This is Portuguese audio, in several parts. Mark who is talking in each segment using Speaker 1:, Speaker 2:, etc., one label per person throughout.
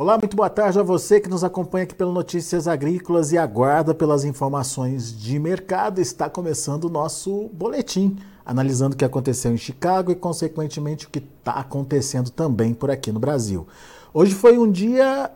Speaker 1: Olá, muito boa tarde a você que nos acompanha aqui pelo Notícias Agrícolas e aguarda pelas informações de mercado. Está começando o nosso boletim, analisando o que aconteceu em Chicago e, consequentemente, o que está acontecendo também por aqui no Brasil. Hoje foi um dia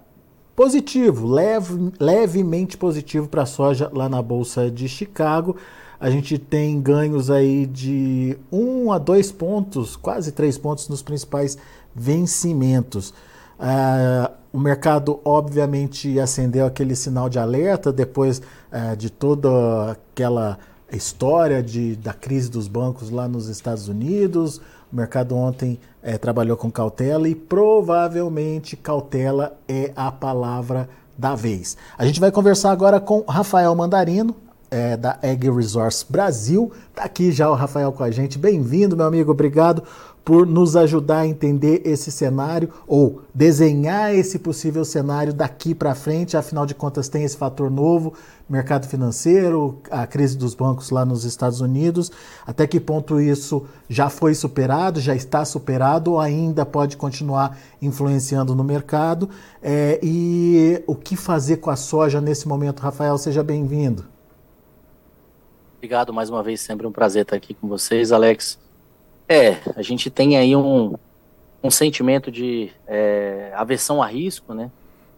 Speaker 1: positivo, leve, levemente positivo para a soja lá na Bolsa de Chicago. A gente tem ganhos aí de 1 a 2 pontos, quase 3 pontos nos principais vencimentos. Uh, o mercado, obviamente, acendeu aquele sinal de alerta depois uh, de toda aquela história de, da crise dos bancos lá nos Estados Unidos. O mercado ontem uh, trabalhou com cautela e provavelmente cautela é a palavra da vez. A gente vai conversar agora com Rafael Mandarino, é, da Ag Resource Brasil. Está aqui já o Rafael com a gente. Bem-vindo, meu amigo. Obrigado por nos ajudar a entender esse cenário ou desenhar esse possível cenário daqui para frente. Afinal de contas, tem esse fator novo, mercado financeiro, a crise dos bancos lá nos Estados Unidos. Até que ponto isso já foi superado, já está superado ou ainda pode continuar influenciando no mercado? É, e o que fazer com a soja nesse momento, Rafael? Seja bem-vindo.
Speaker 2: Obrigado mais uma vez, sempre um prazer estar aqui com vocês, Alex. É, a gente tem aí um, um sentimento de é, aversão a risco, né?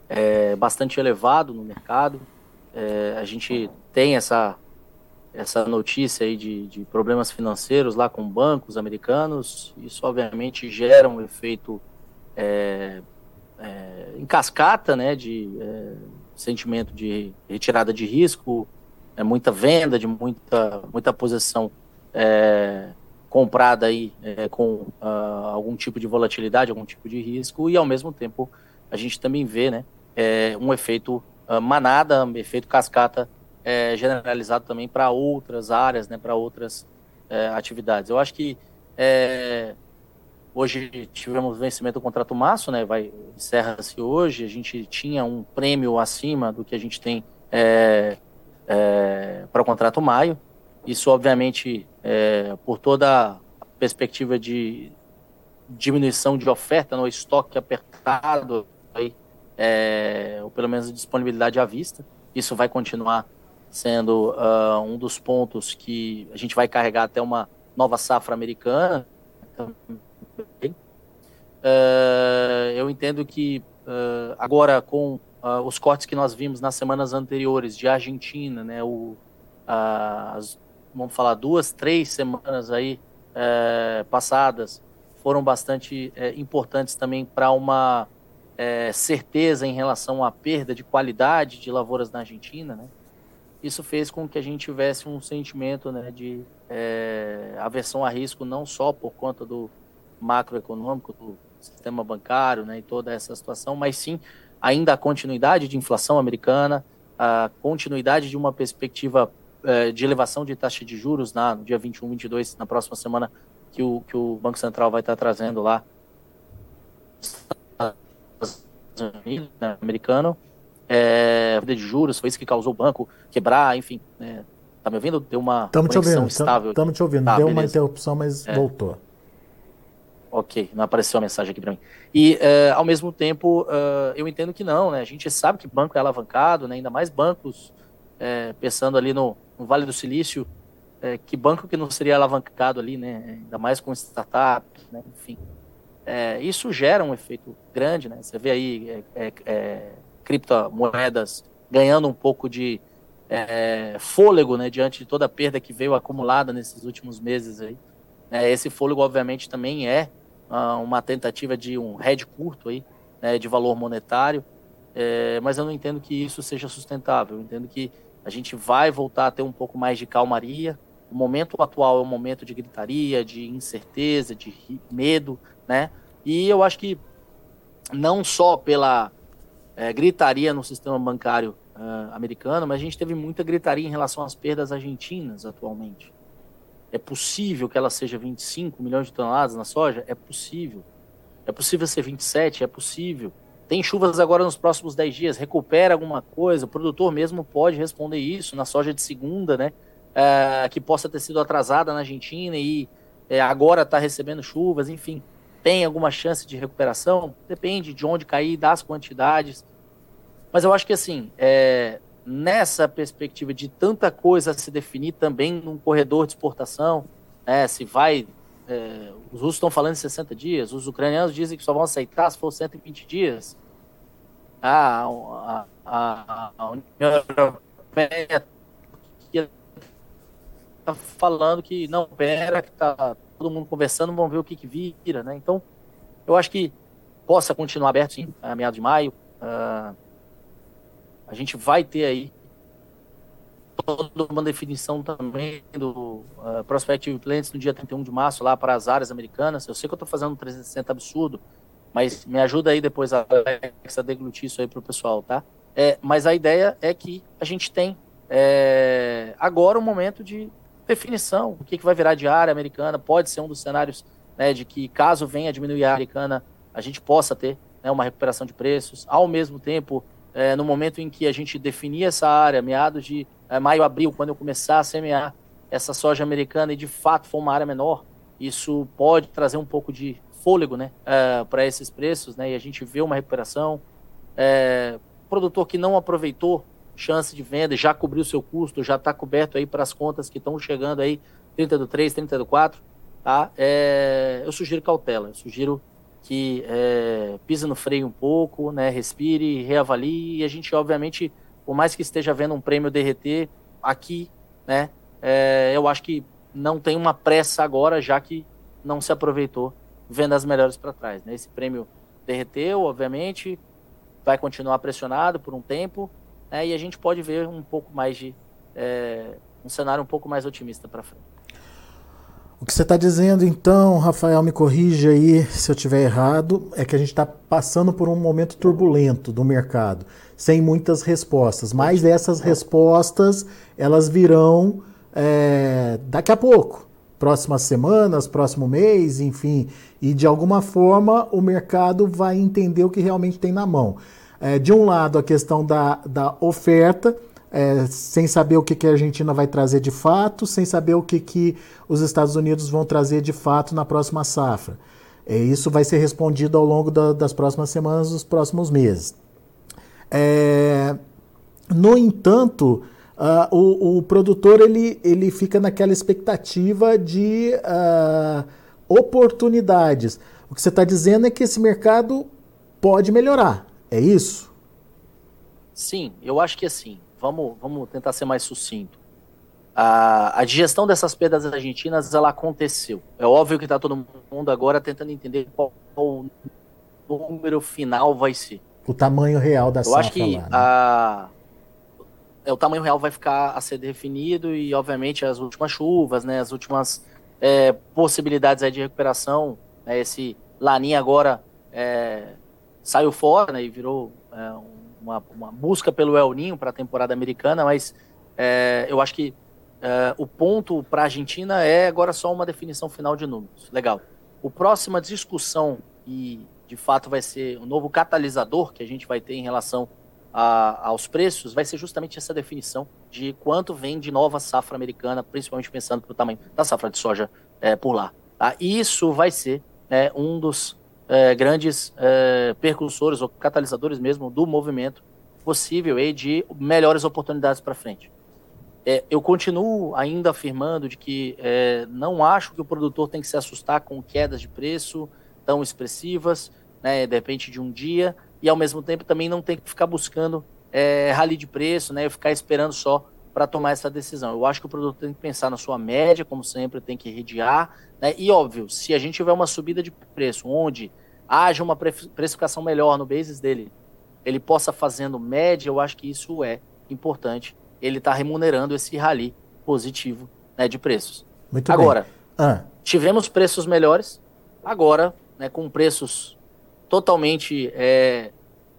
Speaker 2: É, bastante elevado no mercado. É, a gente tem essa, essa notícia aí de, de problemas financeiros lá com bancos americanos. Isso, obviamente, gera um efeito é, é, em cascata, né? De é, sentimento de retirada de risco, é muita venda, de muita, muita posição comprada aí é, com uh, algum tipo de volatilidade, algum tipo de risco, e ao mesmo tempo a gente também vê né, é, um efeito uh, manada, um efeito cascata é, generalizado também para outras áreas, né, para outras é, atividades. Eu acho que é, hoje tivemos vencimento do contrato março, né, vai encerra-se hoje, a gente tinha um prêmio acima do que a gente tem é, para o contrato maio. Isso, obviamente, é, por toda a perspectiva de diminuição de oferta no estoque apertado, aí, é, ou pelo menos disponibilidade à vista. Isso vai continuar sendo uh, um dos pontos que a gente vai carregar até uma nova safra americana. Uh, eu entendo que uh, agora com os cortes que nós vimos nas semanas anteriores de Argentina, né, o, as, vamos falar, duas, três semanas aí é, passadas foram bastante é, importantes também para uma é, certeza em relação à perda de qualidade de lavouras na Argentina, né? Isso fez com que a gente tivesse um sentimento né, de é, aversão a risco, não só por conta do macroeconômico, do sistema bancário né, e toda essa situação, mas sim ainda a continuidade de inflação americana, a continuidade de uma perspectiva de elevação de taxa de juros na, no dia 21, 22, na próxima semana, que o, que o Banco Central vai estar trazendo lá americano, é, de juros, foi isso que causou o banco quebrar, enfim. É, tá me ouvindo? Deu uma
Speaker 1: Estamos te ouvindo, Estamos te ouvindo. Tá, Deu beleza. uma interrupção, mas é. voltou.
Speaker 2: Ok, não apareceu a mensagem aqui para mim. E, uh, ao mesmo tempo, eu entendo que não, né? A gente sabe que banco é alavancado, né? ainda mais bancos, é, pensando ali no, no, Vale do Silício, é, que banco que não seria alavancado ali, né? Ainda mais com startup, né? Enfim. É, isso gera um efeito grande, né? Você vê aí criptomoedas ganhando um pouco de fôlego, né? Diante de toda a perda que veio acumulada nesses últimos meses aí. esse fôlego, obviamente, também é uh, uma tentativa de um head curto aí, né, de valor monetário, é, mas eu não entendo que isso seja sustentável. Eu entendo que a gente vai voltar a ter um pouco mais de calmaria. O momento atual é um momento de gritaria, de incerteza, de medo, né? E eu acho que não só pela é, gritaria no sistema bancário uh, americano, mas a gente teve muita gritaria em relação às perdas argentinas atualmente. É possível que ela seja 25 milhões de toneladas na soja? É possível. É possível ser 27? É possível. Tem chuvas agora nos próximos 10 dias? Recupera alguma coisa? O produtor mesmo pode responder isso na soja de segunda, né? É, que possa ter sido atrasada na Argentina e é, agora está recebendo chuvas, enfim. tem alguma chance de recuperação? Depende de onde cair, das quantidades. Mas eu acho que assim, é, nessa perspectiva de tanta coisa se definir também num corredor de exportação, né, se vai. É, os russos estão falando em 60 dias, os ucranianos dizem que só vão aceitar se for 120 dias. Ah, a, a, União Europeia está falando que não, pera, que está todo mundo conversando, vamos ver o que, que vira, né? Então, eu acho que possa continuar aberto, sim, a meados de maio. Uh, a gente vai ter aí toda uma definição também do uh, Prospective Plans no dia 31 de março lá para as áreas americanas. Eu sei que eu estou fazendo um 360 absurdo, mas me ajuda aí depois a Alexa deglutir isso aí para o pessoal, tá? É, mas a ideia é que a gente tem é, agora um momento de definição, o que, que vai virar de área americana, pode ser um dos cenários né, de que caso venha a diminuir a americana, a gente possa ter né, uma recuperação de preços, ao mesmo tempo é, no momento em que a gente definia essa área, meados de é, maio, abril, quando eu começar a semear essa soja americana e de fato for uma área menor, isso pode trazer um pouco de fôlego né, é, para esses preços, né, e a gente vê uma recuperação. É, produtor que não aproveitou chance de venda, já cobriu seu custo, já está coberto aí para as contas que estão chegando aí, 30 do 3, 30 do 4, tá? É, eu sugiro cautela, eu sugiro que é, pise no freio um pouco, né, respire, reavalie, e a gente, obviamente, por mais que esteja vendo um prêmio derreter aqui, né, é, eu acho que não tem uma pressa agora, já que não se aproveitou vendo as melhores para trás. Né? Esse prêmio derreteu, obviamente, vai continuar pressionado por um tempo, né, e a gente pode ver um pouco mais de é, um cenário um pouco mais otimista para frente.
Speaker 1: O que você está dizendo, então, Rafael, me corrija aí se eu estiver errado, é que a gente está passando por um momento turbulento do mercado, sem muitas respostas. Mas essas respostas, elas virão é, daqui a pouco, próximas semanas, próximo mês, enfim. E de alguma forma o mercado vai entender o que realmente tem na mão. É, de um lado, a questão da, da oferta é, sem saber o que, que a Argentina vai trazer de fato, sem saber o que, que os Estados Unidos vão trazer de fato na próxima safra. É, isso vai ser respondido ao longo da, das próximas semanas, dos próximos meses. É, no entanto, uh, o, o, produtor ele, ele fica naquela expectativa de uh, oportunidades. O que você está dizendo é que esse mercado pode melhorar, é isso?
Speaker 2: Sim, eu acho que assim, vamos, vamos tentar ser mais sucinto. A, a digestão dessas perdas argentinas, ela aconteceu. É óbvio que está todo mundo agora tentando entender qual, qual o número final vai ser.
Speaker 1: O tamanho real da
Speaker 2: Eu acho que lá, né? a, é, o tamanho real vai ficar a ser definido e, obviamente, as últimas chuvas, né, as últimas é, possibilidades aí de recuperação. Né, esse Laninha agora é, saiu fora né, e virou é, um uma, uma busca pelo El Ninho para a temporada americana, mas é, eu acho que é, o ponto para a Argentina é agora só uma definição final de números. Legal. O próxima discussão, e de fato vai ser um novo catalisador que a gente vai ter em relação a, aos preços, vai ser justamente essa definição de quanto vem de nova safra americana, principalmente pensando para o tamanho da safra de soja é, por lá. Tá? Isso vai ser né, um dos é, grandes é, percursores ou catalisadores mesmo do movimento possível aí de melhores oportunidades para frente. É, eu continuo ainda afirmando de que é, não acho que o produtor tem que se assustar com quedas de preço tão expressivas, né, de repente de um dia, e ao mesmo tempo também não tem que ficar buscando é, rally de preço, né, ficar esperando só para tomar essa decisão. Eu acho que o produtor tem que pensar na sua média, como sempre, tem que redear. Né? E óbvio, se a gente tiver uma subida de preço onde haja uma precificação melhor no basis dele, ele possa fazendo média, eu acho que isso é importante. Ele está remunerando esse rally positivo né, de preços.
Speaker 1: Muito
Speaker 2: agora,
Speaker 1: ah.
Speaker 2: tivemos preços melhores, agora, né, com preços totalmente é,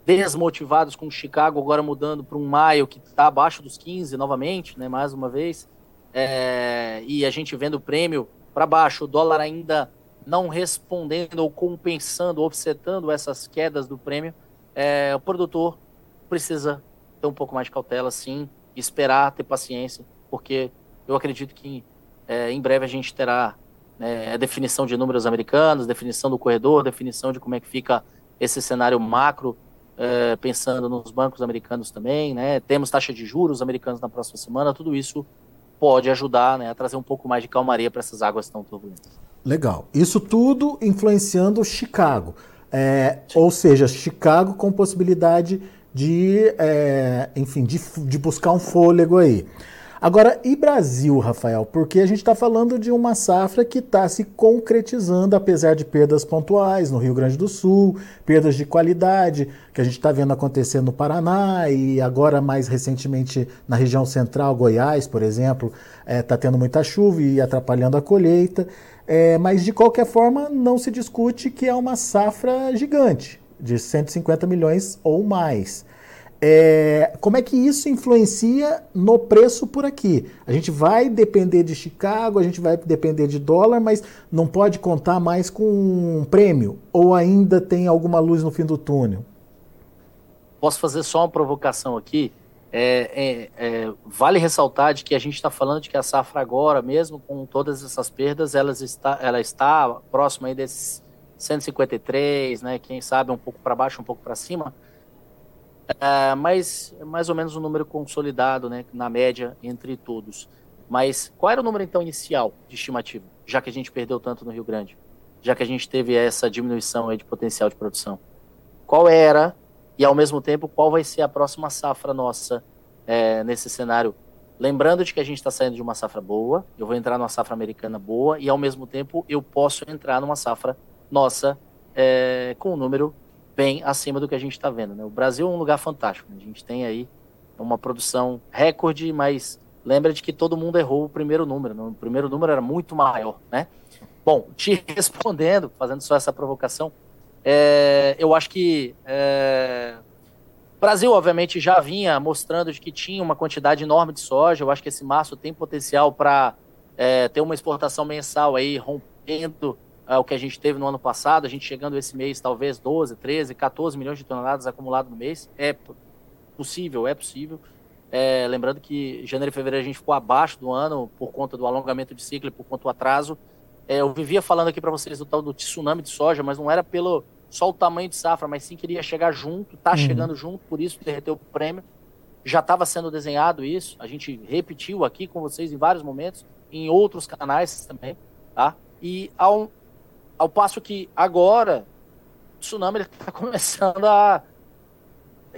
Speaker 2: desmotivados com Chicago agora mudando para um maio que está abaixo dos 15 novamente, né, mais uma vez, é, e a gente vendo o prêmio para baixo, o dólar ainda não respondendo ou compensando, offsetando essas quedas do prêmio, é, o produtor precisa ter um pouco mais de cautela, sim, esperar, ter paciência, porque eu acredito que é, em breve a gente terá é, a definição de números americanos, definição do corredor, definição de como é que fica esse cenário macro, é, pensando nos bancos americanos também, né? Temos taxa de juros americanos na próxima semana, tudo isso pode ajudar né, a trazer um pouco mais de calmaria para essas águas tão turbulentas.
Speaker 1: Legal. Isso tudo influenciando Chicago. É, ou seja, Chicago com possibilidade de, é, enfim, de, de buscar um fôlego aí. Agora, e Brasil, Rafael? Porque a gente está falando de uma safra que está se concretizando, apesar de perdas pontuais no Rio Grande do Sul, perdas de qualidade que a gente está vendo acontecer no Paraná e agora mais recentemente na região central, Goiás, por exemplo, está é, tá tendo muita chuva e atrapalhando a colheita. É, mas de qualquer forma, não se discute que é uma safra gigante, de 150 milhões ou mais. É, como é que isso influencia no preço por aqui? A gente vai depender de Chicago, a gente vai depender de dólar, mas não pode contar mais com um prêmio? Ou ainda tem alguma luz no fim do túnel?
Speaker 2: Posso fazer só uma provocação aqui? É, é, é, vale ressaltar de que a gente está falando de que a safra agora, mesmo com todas essas perdas, está, ela está próxima aí desses 153, né? Quem sabe um pouco para baixo, um pouco para cima Uh, mas mais ou menos um número consolidado, né, na média entre todos. Mas qual era o número então inicial de estimativa, já que a gente perdeu tanto no Rio Grande, já que a gente teve essa diminuição aí de potencial de produção? Qual era e ao mesmo tempo qual vai ser a próxima safra nossa é, nesse cenário? Lembrando de que a gente está saindo de uma safra boa, eu vou entrar numa safra americana boa e ao mesmo tempo eu posso entrar numa safra nossa é, com um número bem acima do que a gente está vendo. Né? O Brasil é um lugar fantástico. Né? A gente tem aí uma produção recorde, mas lembra de que todo mundo errou o primeiro número. Né? O primeiro número era muito maior, né? Bom, te respondendo, fazendo só essa provocação, é, eu acho que é, o Brasil, obviamente, já vinha mostrando de que tinha uma quantidade enorme de soja. Eu acho que esse março tem potencial para é, ter uma exportação mensal aí rompendo o que a gente teve no ano passado, a gente chegando esse mês talvez 12, 13, 14 milhões de toneladas acumulado no mês. É possível, é possível. É, lembrando que janeiro e fevereiro a gente ficou abaixo do ano por conta do alongamento de ciclo e por conta do atraso. É, eu vivia falando aqui para vocês do tal do tsunami de soja, mas não era pelo só o tamanho de safra, mas sim queria chegar junto, tá uhum. chegando junto, por isso derreteu o prêmio. Já estava sendo desenhado isso, a gente repetiu aqui com vocês em vários momentos, em outros canais também, tá? E ao, ao passo que agora o tsunami está começando a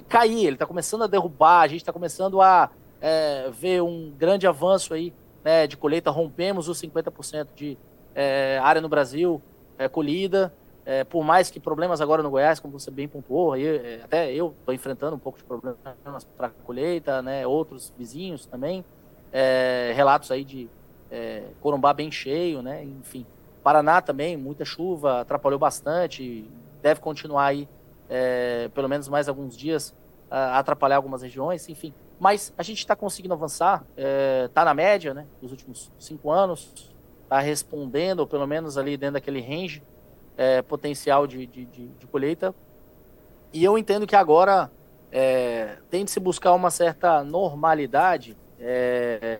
Speaker 2: cair, ele está começando a derrubar, a gente está começando a é, ver um grande avanço aí né, de colheita. Rompemos os 50% de é, área no Brasil é, colhida. É, por mais que problemas agora no Goiás, como você bem pontuou, aí, é, até eu estou enfrentando um pouco de problemas para colheita, né, outros vizinhos também, é, relatos aí de Corumbá bem cheio, né, enfim. Paraná também, muita chuva, atrapalhou bastante, deve continuar aí é, pelo menos mais alguns dias a atrapalhar algumas regiões, enfim. Mas a gente está conseguindo avançar, está é, tá na média, né, nos últimos cinco anos, está respondendo, ou pelo menos ali dentro daquele range é, potencial de, de, de, de, colheita. E eu entendo que agora é, tem de se buscar uma certa normalidade é,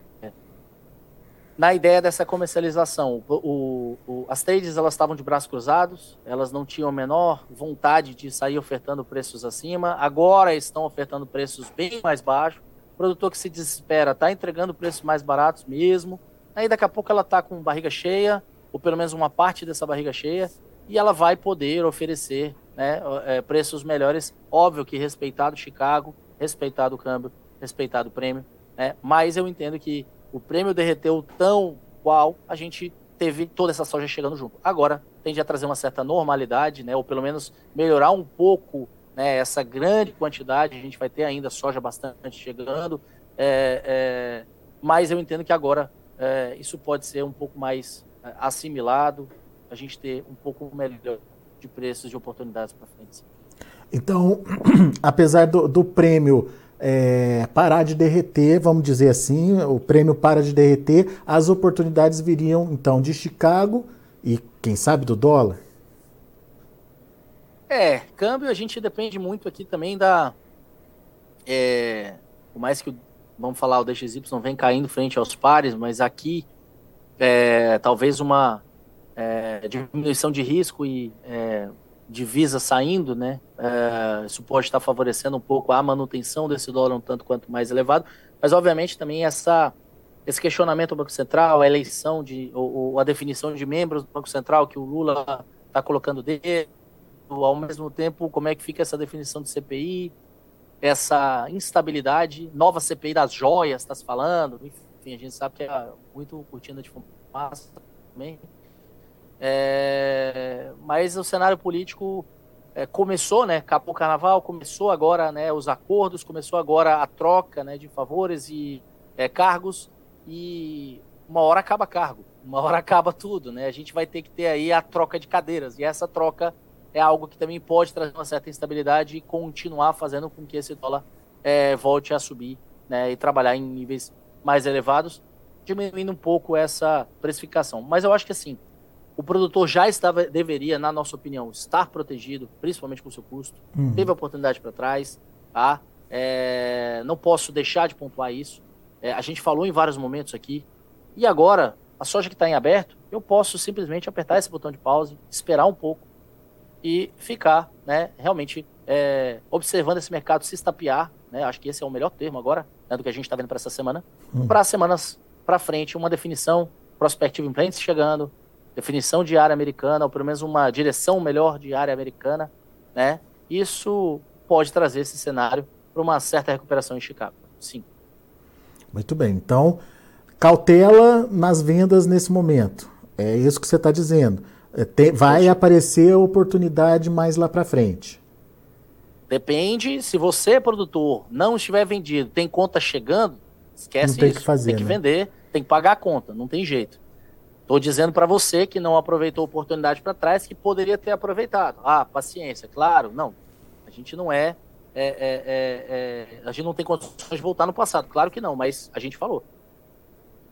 Speaker 2: na ideia dessa comercialização. O, o, as trades elas estavam de braços cruzados, elas não tinham a menor vontade de sair ofertando preços acima, agora estão ofertando preços bem mais baixos. O produtor que se desespera está entregando preços mais baratos mesmo. Aí daqui a pouco ela está com barriga cheia, ou pelo menos uma parte dessa barriga cheia, e ela vai poder oferecer né, é, preços melhores. Óbvio que respeitado Chicago, respeitado o câmbio, respeitado o prêmio, né, mas eu entendo que o prêmio derreteu tão qual a gente teve toda essa soja chegando junto. Agora tende a trazer uma certa normalidade, né, ou pelo menos melhorar um pouco né, essa grande quantidade. A gente vai ter ainda soja bastante chegando, é, é, mas eu entendo que agora é, isso pode ser um pouco mais é, assimilado, a gente ter um pouco melhor de preços de oportunidades para frente.
Speaker 1: Então, apesar do, do prêmio é, parar de derreter, vamos dizer assim, o prêmio para de derreter, as oportunidades viriam então de Chicago e quem sabe do dólar?
Speaker 2: É, câmbio a gente depende muito aqui também da. É, por mais que, vamos falar, o DXY vem caindo frente aos pares, mas aqui é, talvez uma é, diminuição de risco e é, divisa saindo, né? É, isso pode estar favorecendo um pouco a manutenção desse dólar um tanto quanto mais elevado, mas obviamente também essa esse questionamento do Banco Central, a eleição de ou, ou a definição de membros do Banco Central que o Lula está colocando dele, ao mesmo tempo como é que fica essa definição de CPI, essa instabilidade, nova CPI das joias, está se falando, enfim, a gente sabe que é muito cortina de fumaça também. É, mas o cenário político é, começou, né? Acabou o carnaval, começou agora né, os acordos, começou agora a troca né, de favores e é, cargos, e uma hora acaba cargo, uma hora acaba tudo, né? A gente vai ter que ter aí a troca de cadeiras, e essa troca é algo que também pode trazer uma certa instabilidade e continuar fazendo com que esse dólar é, volte a subir né, e trabalhar em níveis mais elevados, diminuindo um pouco essa precificação. Mas eu acho que assim, o produtor já estava, deveria, na nossa opinião, estar protegido, principalmente com o seu custo. Uhum. Teve a oportunidade para trás, tá? É, não posso deixar de pontuar isso. É, a gente falou em vários momentos aqui. E agora, a soja que está em aberto, eu posso simplesmente apertar esse botão de pause, esperar um pouco e ficar, né, realmente é, observando esse mercado se estapear, né? Acho que esse é o melhor termo agora, né, do que a gente está vendo para essa semana. Uhum. Para semanas para frente, uma definição, prospective implants chegando, definição de área americana, ou pelo menos uma direção melhor de área americana, né? Isso pode trazer esse cenário para uma certa recuperação em Chicago. Sim.
Speaker 1: Muito bem. Então, cautela nas vendas nesse momento. É isso que você está dizendo. É, tem, vai aparecer oportunidade mais lá para frente.
Speaker 2: Depende. Se você, produtor, não estiver vendido, tem conta chegando, esquece
Speaker 1: não tem
Speaker 2: isso.
Speaker 1: Que fazer,
Speaker 2: tem que
Speaker 1: né?
Speaker 2: vender, tem que pagar a conta, não tem jeito. Estou dizendo para você que não aproveitou a oportunidade para trás, que poderia ter aproveitado. Ah, paciência, claro, não. A gente não é, é, é, é, é a gente não tem condições de voltar no passado, claro que não, mas a gente falou.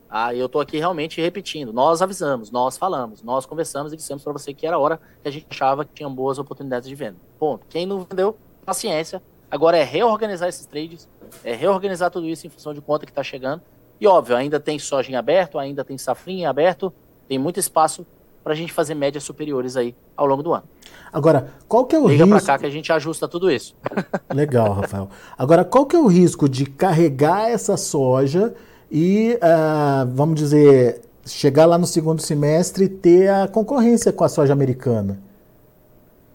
Speaker 2: Ah, eu estou aqui realmente repetindo. Nós avisamos, nós falamos, nós conversamos e dissemos para você que era hora que a gente achava que tinha boas oportunidades de venda. Ponto. Quem não vendeu, paciência. Agora é reorganizar esses trades, é reorganizar tudo isso em função de conta que está chegando. E óbvio, ainda tem soja em aberto, ainda tem safrinha em aberto, tem muito espaço para a gente fazer médias superiores aí ao longo do ano.
Speaker 1: Agora, qual que é o
Speaker 2: Liga
Speaker 1: risco?
Speaker 2: para cá que a gente ajusta tudo isso.
Speaker 1: Legal, Rafael. Agora, qual que é o risco de carregar essa soja e, uh, vamos dizer, chegar lá no segundo semestre e ter a concorrência com a soja americana?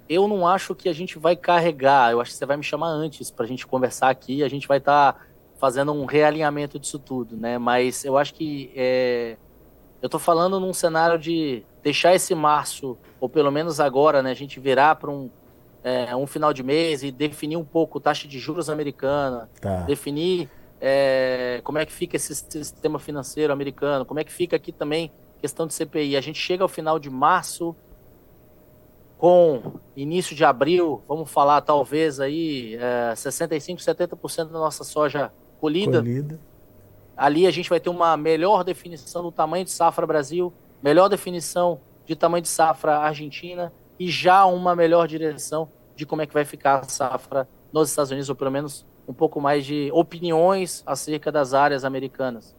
Speaker 2: Eu não acho que a gente vai carregar. Eu acho que você vai me chamar antes para a gente conversar aqui. A gente vai estar tá fazendo um realinhamento disso tudo, né? Mas eu acho que é, eu estou falando num cenário de deixar esse março, ou pelo menos agora, né, a gente virar para um, é, um final de mês e definir um pouco taxa de juros americana, tá. definir é, como é que fica esse sistema financeiro americano, como é que fica aqui também questão de CPI. A gente chega ao final de março com início de abril, vamos falar talvez aí é, 65, 70% da nossa soja colhida. colhida Ali a gente vai ter uma melhor definição do tamanho de safra Brasil, melhor definição de tamanho de safra Argentina e já uma melhor direção de como é que vai ficar a safra nos Estados Unidos, ou pelo menos um pouco mais de opiniões acerca das áreas americanas.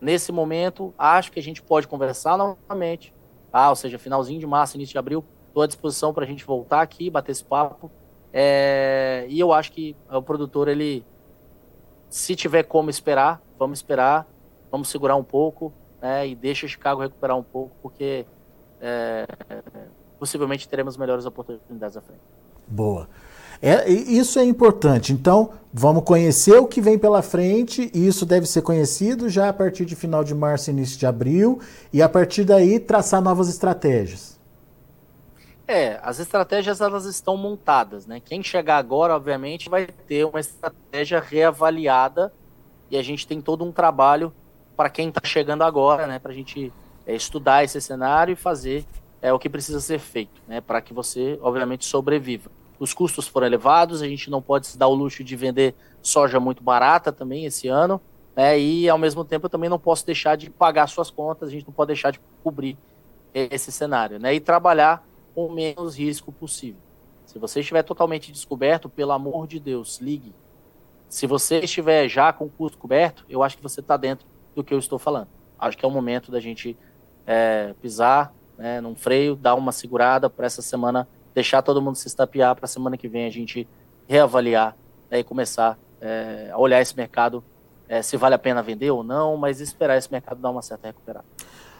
Speaker 2: Nesse momento, acho que a gente pode conversar novamente, ah, ou seja, finalzinho de março, início de abril, estou à disposição para a gente voltar aqui, bater esse papo. É, e eu acho que o produtor, ele, se tiver como esperar, vamos esperar, vamos segurar um pouco, né, e deixa Chicago recuperar um pouco, porque é, possivelmente teremos melhores oportunidades à frente.
Speaker 1: Boa. É, isso é importante. Então, vamos conhecer o que vem pela frente, e isso deve ser conhecido já a partir de final de março, início de abril, e a partir daí traçar novas estratégias.
Speaker 2: É, as estratégias elas estão montadas, né? Quem chegar agora, obviamente, vai ter uma estratégia reavaliada e a gente tem todo um trabalho para quem está chegando agora, né, para a gente é, estudar esse cenário e fazer é, o que precisa ser feito, né, para que você, obviamente, sobreviva. Os custos foram elevados, a gente não pode se dar o luxo de vender soja muito barata também esse ano, né, e ao mesmo tempo eu também não posso deixar de pagar suas contas, a gente não pode deixar de cobrir esse cenário, né, e trabalhar com o menos risco possível. Se você estiver totalmente descoberto, pelo amor de Deus, ligue, se você estiver já com o custo coberto, eu acho que você está dentro do que eu estou falando. Acho que é o momento da gente é, pisar né, num freio, dar uma segurada para essa semana, deixar todo mundo se estapear para a semana que vem a gente reavaliar né, e começar é, a olhar esse mercado, é, se vale a pena vender ou não, mas esperar esse mercado dar uma certa recuperada.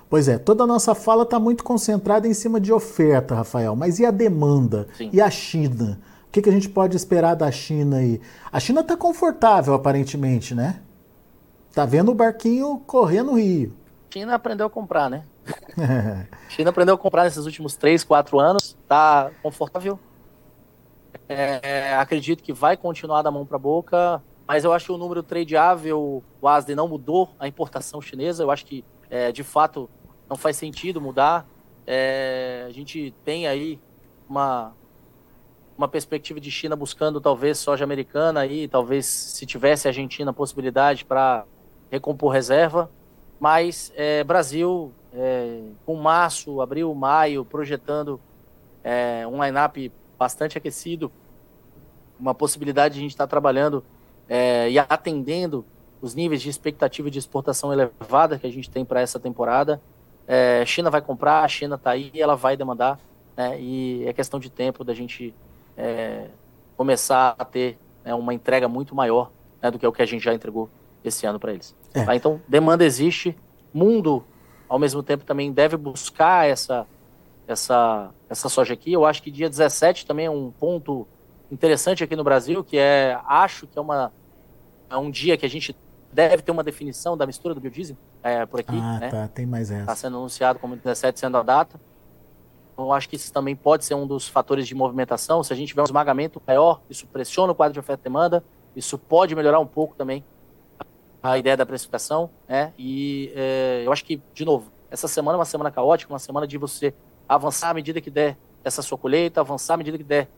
Speaker 1: Pois é, toda a nossa fala está muito concentrada em cima de oferta, Rafael, mas e a demanda? Sim. E a China? O que, que a gente pode esperar da China aí? A China está confortável, aparentemente, né? Tá vendo o barquinho correr no Rio.
Speaker 2: China aprendeu a comprar, né? China aprendeu a comprar nesses últimos 3, 4 anos, tá confortável. É, acredito que vai continuar da mão para boca, mas eu acho que o número tradeável, o ASD não mudou a importação chinesa. Eu acho que, é, de fato, não faz sentido mudar. É, a gente tem aí uma, uma perspectiva de China buscando talvez soja americana aí, talvez se tivesse a Argentina possibilidade para recompor reserva. Mas é, Brasil, é, com março, abril, maio, projetando é, um line-up bastante aquecido, uma possibilidade de a gente estar trabalhando é, e atendendo os níveis de expectativa de exportação elevada que a gente tem para essa temporada. É, China vai comprar, a China está aí, ela vai demandar, né, e é questão de tempo da gente é, começar a ter né, uma entrega muito maior né, do que o que a gente já entregou esse ano para eles. É. Tá? Então, demanda existe, mundo, ao mesmo tempo, também deve buscar essa, essa, essa soja aqui. Eu acho que dia 17 também é um ponto interessante aqui no Brasil, que é, acho que é, uma, é um dia que a gente deve ter uma definição da mistura do biodiesel é, por aqui.
Speaker 1: Ah,
Speaker 2: né?
Speaker 1: tá, tem mais essa.
Speaker 2: Está sendo anunciado como 17 sendo a data. Eu acho que isso também pode ser um dos fatores de movimentação. Se a gente tiver um esmagamento maior, isso pressiona o quadro de oferta e demanda, isso pode melhorar um pouco também a ideia da precificação, né? E é, eu acho que, de novo, essa semana é uma semana caótica, uma semana de você avançar à medida que der essa sua colheita, avançar à medida que der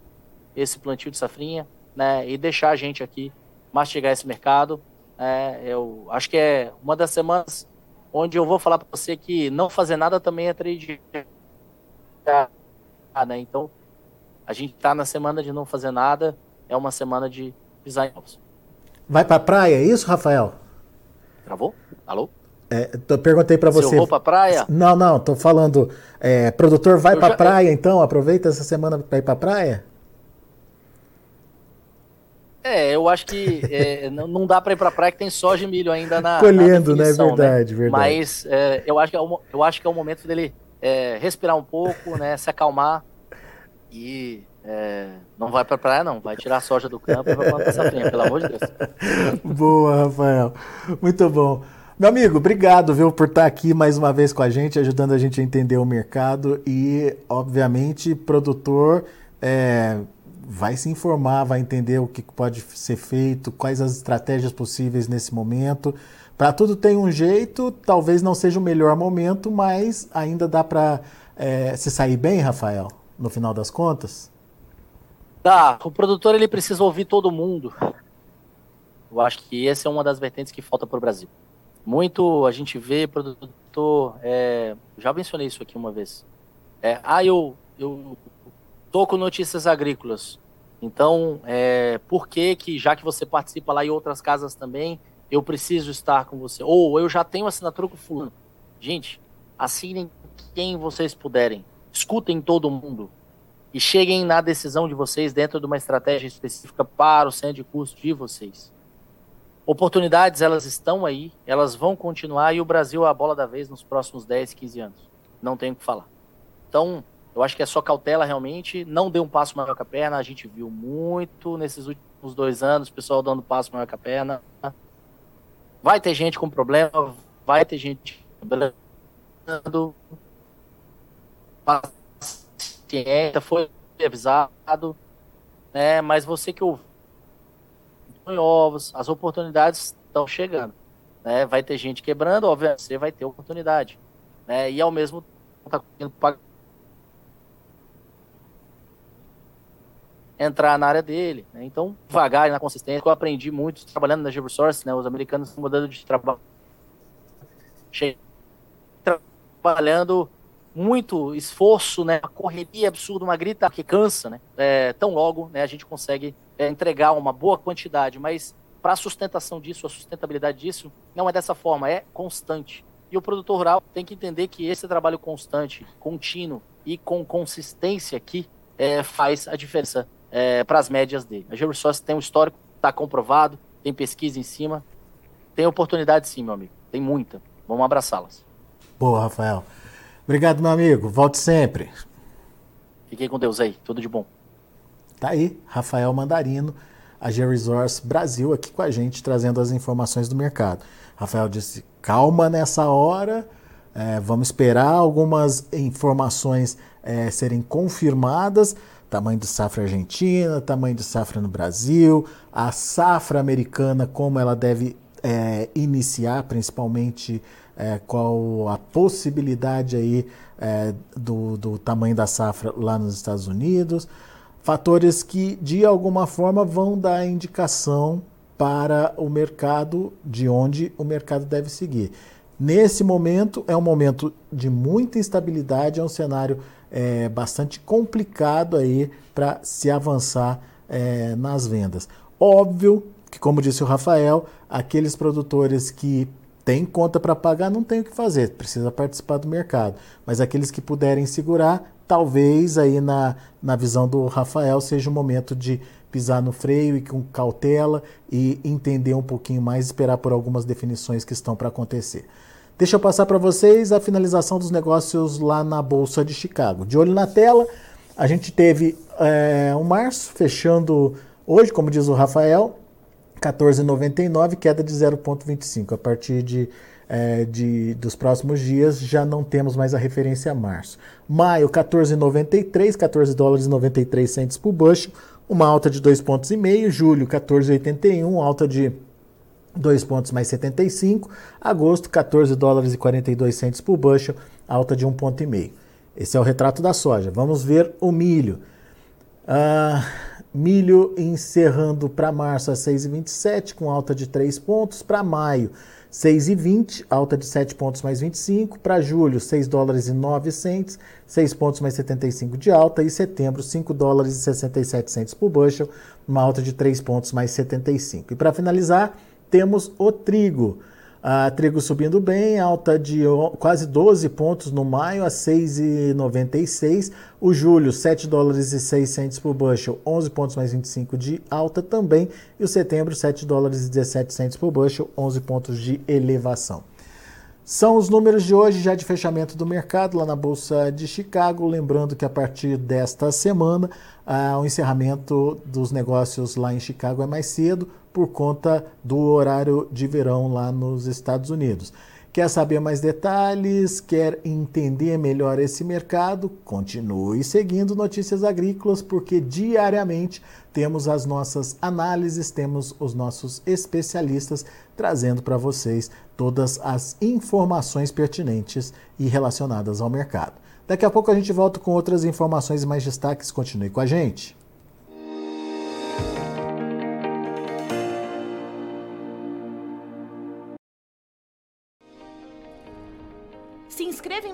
Speaker 2: esse plantio de safrinha, né? E deixar a gente aqui mastigar esse mercado. É, eu acho que é uma das semanas onde eu vou falar para você que não fazer nada também é trade. Né? Então, a gente está na semana de não fazer nada, é uma semana de design novos.
Speaker 1: Vai para a praia, é isso, Rafael?
Speaker 2: Travou? Alô?
Speaker 1: É, eu perguntei para você.
Speaker 2: Eu vou pra praia?
Speaker 1: Não, não, tô falando. É, produtor, vai para já... praia então? Aproveita essa semana para ir para praia?
Speaker 2: É, eu acho que é, não dá para ir para praia que tem soja e milho ainda na.
Speaker 1: Colhendo, na né? Verdade, né? verdade.
Speaker 2: Mas é, eu, acho que é o, eu acho que é o momento dele é, respirar um pouco, né? Se acalmar e é, não vai pra praia, não. Vai tirar a soja do campo e vai plantar safrinha, pelo amor de Deus.
Speaker 1: Boa, Rafael. Muito bom. Meu amigo, obrigado, viu, por estar aqui mais uma vez com a gente, ajudando a gente a entender o mercado e, obviamente, produtor é, vai se informar, vai entender o que pode ser feito, quais as estratégias possíveis nesse momento. Para tudo tem um jeito, talvez não seja o melhor momento, mas ainda dá para é, se sair bem, Rafael, no final das contas?
Speaker 2: Tá, o produtor ele precisa ouvir todo mundo. Eu acho que essa é uma das vertentes que falta para o Brasil. Muito a gente vê produtor, é, já mencionei isso aqui uma vez. É, ah, eu, eu tô com notícias agrícolas. Então, é, por que que, já que você participa lá em outras casas também, eu preciso estar com você? Ou eu já tenho assinatura com fulano. Gente, assinem quem vocês puderem. Escutem todo mundo e cheguem na decisão de vocês dentro de uma estratégia específica para o centro de custo de vocês. Oportunidades, elas estão aí, elas vão continuar e o Brasil é a bola da vez nos próximos 10, 15 anos. Não tenho o que falar. Então, eu acho que é só cautela realmente, não dê um passo maior que a perna, a gente viu muito nesses últimos dois anos, o pessoal dando passo maior que a perna. Vai ter gente com problema, vai ter gente quebrando, ciência, foi avisado, né? Mas você que ouviu ovos, as oportunidades estão chegando, né? Vai ter gente quebrando, obviamente, você vai ter oportunidade, né? E ao mesmo tempo tá entrar na área dele, né? Então, devagar na consistência, eu aprendi muito trabalhando na GeoResource, né? Os americanos mudando de trabalho trabalhando muito esforço, né, uma correria absurda, uma grita que cansa, né, é, tão logo né, a gente consegue é, entregar uma boa quantidade, mas para a sustentação disso, a sustentabilidade disso, não é dessa forma, é constante. E o produtor rural tem que entender que esse trabalho constante, contínuo e com consistência aqui é, faz a diferença é, para as médias dele. A GeoResource tem um histórico, está comprovado, tem pesquisa em cima, tem oportunidade sim, meu amigo. Tem muita. Vamos abraçá-las.
Speaker 1: Boa, Rafael. Obrigado, meu amigo. Volte sempre.
Speaker 2: Fiquei com Deus aí. Tudo de bom.
Speaker 1: Tá aí, Rafael Mandarino, a G-Resource Brasil, aqui com a gente, trazendo as informações do mercado. Rafael disse: calma nessa hora, é, vamos esperar algumas informações é, serem confirmadas. Tamanho de safra argentina, tamanho de safra no Brasil, a safra americana, como ela deve é, iniciar, principalmente é, qual a possibilidade aí é, do, do tamanho da safra lá nos Estados Unidos. Fatores que, de alguma forma, vão dar indicação para o mercado de onde o mercado deve seguir. Nesse momento, é um momento de muita instabilidade, é um cenário é, bastante complicado aí para se avançar é, nas vendas. Óbvio que, como disse o Rafael, aqueles produtores que têm conta para pagar não tem o que fazer, precisa participar do mercado. Mas aqueles que puderem segurar, talvez aí na, na visão do Rafael seja o momento de pisar no freio e com cautela e entender um pouquinho mais, esperar por algumas definições que estão para acontecer. Deixa eu passar para vocês a finalização dos negócios lá na Bolsa de Chicago. De olho na tela, a gente teve é, um março fechando hoje, como diz o Rafael, 14,99, queda de 0,25. A partir de, é, de, dos próximos dias já não temos mais a referência a março. Maio, 14,93, 14 dólares e 93 centos por bushel, uma alta de 2,5 pontos. e meio. Julho, 14,81, alta de 2 pontos mais 75. Agosto, 14 dólares e 42 centos por bushel, alta de 1,5 ponto. e meio. Esse é o retrato da soja. Vamos ver o milho. Ah, milho encerrando para março a 6,27, com alta de 3 pontos. Para maio, 6,20, alta de 7 pontos mais 25. Para julho, 6 dólares e 9 centos, 6 pontos mais 75 de alta. E setembro, 5 dólares e 67 centos por bushel, uma alta de 3 pontos mais 75. E para finalizar, temos o trigo. A trigo subindo bem, alta de quase 12 pontos no maio a 6,96. O julho, 7 dólares e 6 por bushel, 11 pontos mais 25 de alta também. E o setembro, 7 dólares e 17 por bushel, 11 pontos de elevação. São os números de hoje, já de fechamento do mercado lá na Bolsa de Chicago. Lembrando que a partir desta semana, ah, o encerramento dos negócios lá em Chicago é mais cedo, por conta do horário de verão lá nos Estados Unidos. Quer saber mais detalhes? Quer entender melhor esse mercado? Continue seguindo Notícias Agrícolas, porque diariamente temos as nossas análises, temos os nossos especialistas trazendo para vocês todas as informações pertinentes e relacionadas ao mercado. Daqui a pouco a gente volta com outras informações e mais destaques. Continue com a gente.